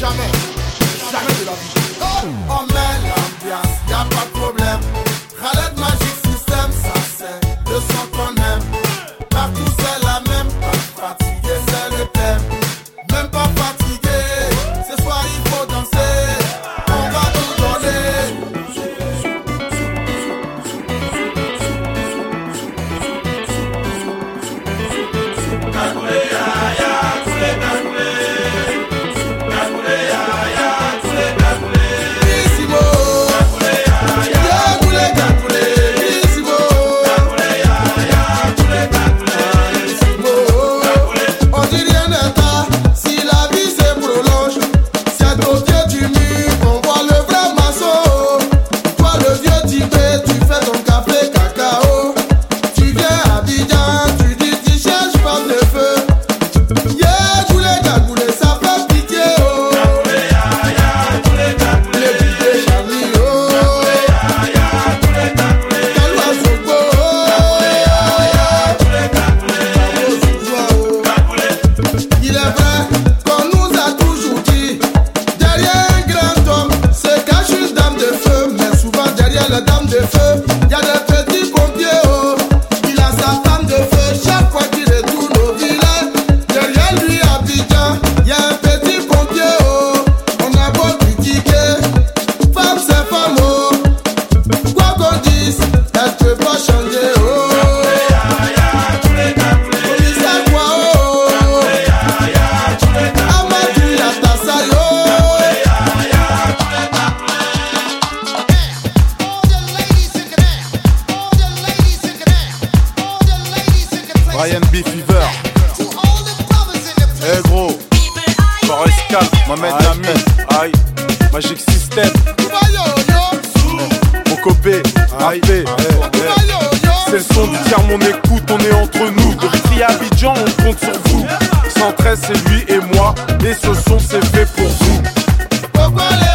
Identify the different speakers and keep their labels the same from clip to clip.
Speaker 1: Jamais, jamais de la vie. Oh, oh man. la dame de feu, y a des
Speaker 2: feux 113, c'est lui et moi. Et ce son, c'est fait pour vous.
Speaker 1: Pourquoi les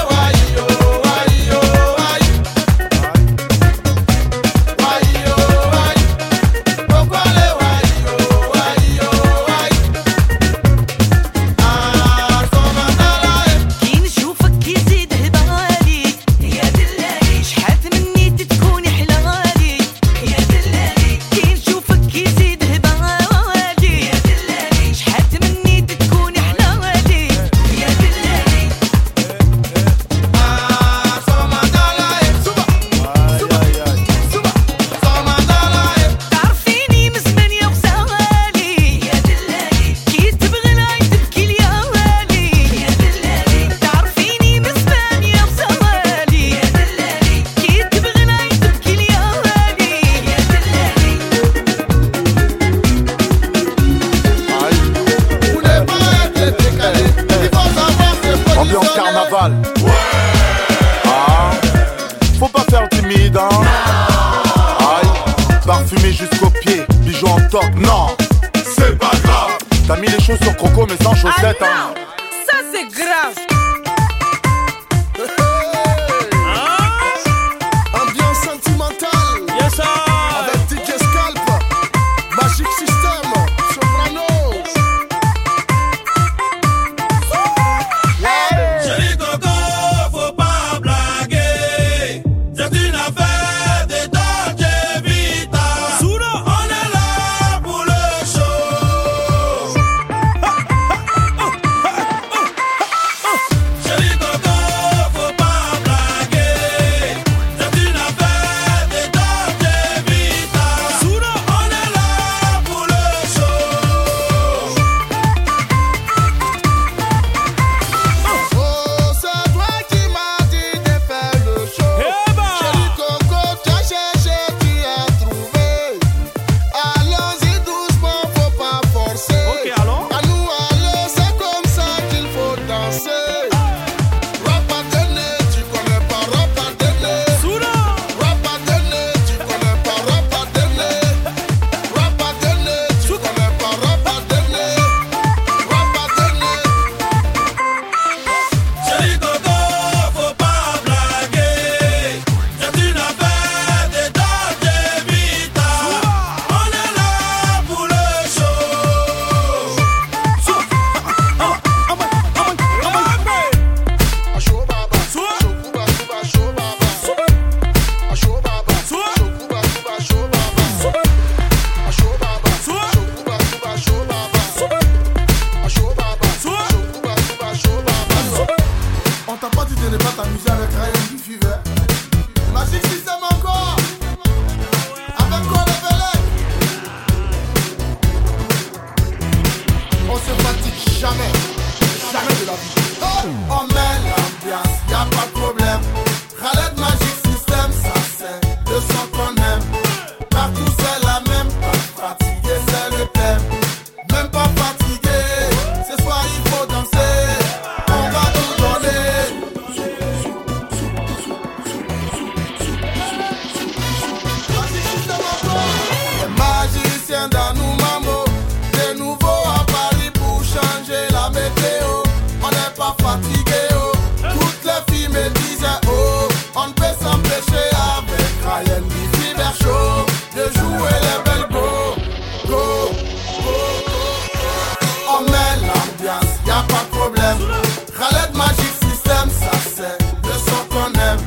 Speaker 1: système. Khaled Magic System, ça c'est le son qu'on aime.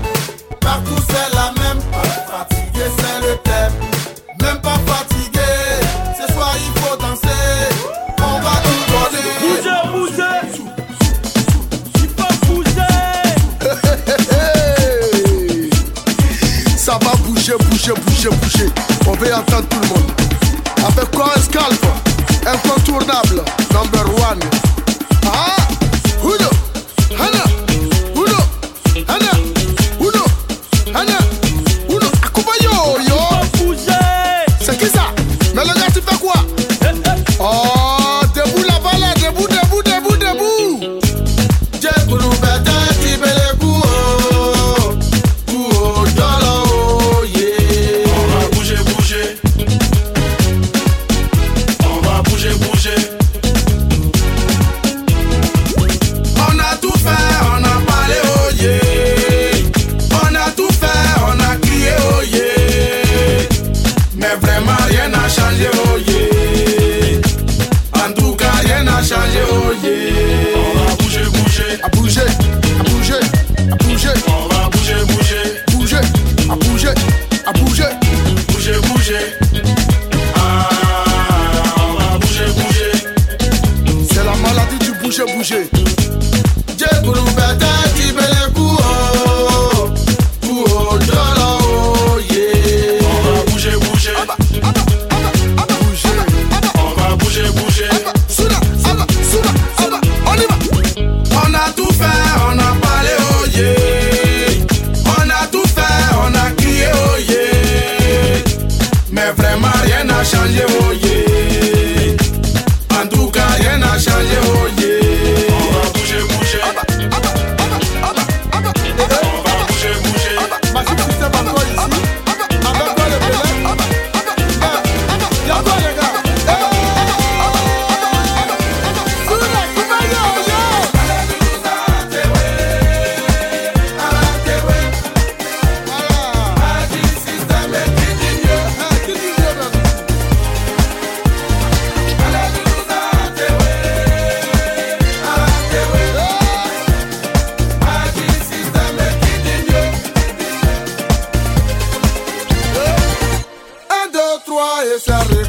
Speaker 1: Partout c'est la même, pas fatigué c'est le thème. Même pas fatigué, ce soir il faut danser. On va tout donner.
Speaker 3: Bougez, bougez. J'suis pas
Speaker 1: bougé. Ça va bouger, bouger, bouger, bouger. On veut entendre tout le monde. Avec quoi un scalp Incontournable, number one. Ah Hudo, Hana.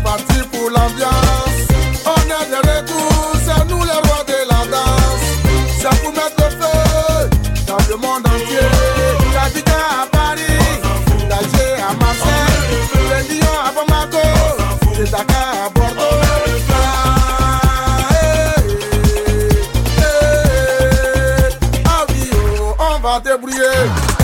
Speaker 1: parti pour l'ambiance. On est de retour, c'est nous les rois de la danse. C'est pour mettre feu dans le monde entier. J'habite à Paris, Tager à Marseille, de Lyon à Bamako, de Dakar à Bordeaux. Ah, eh, eh, eh. Ah oh, on va débrouiller.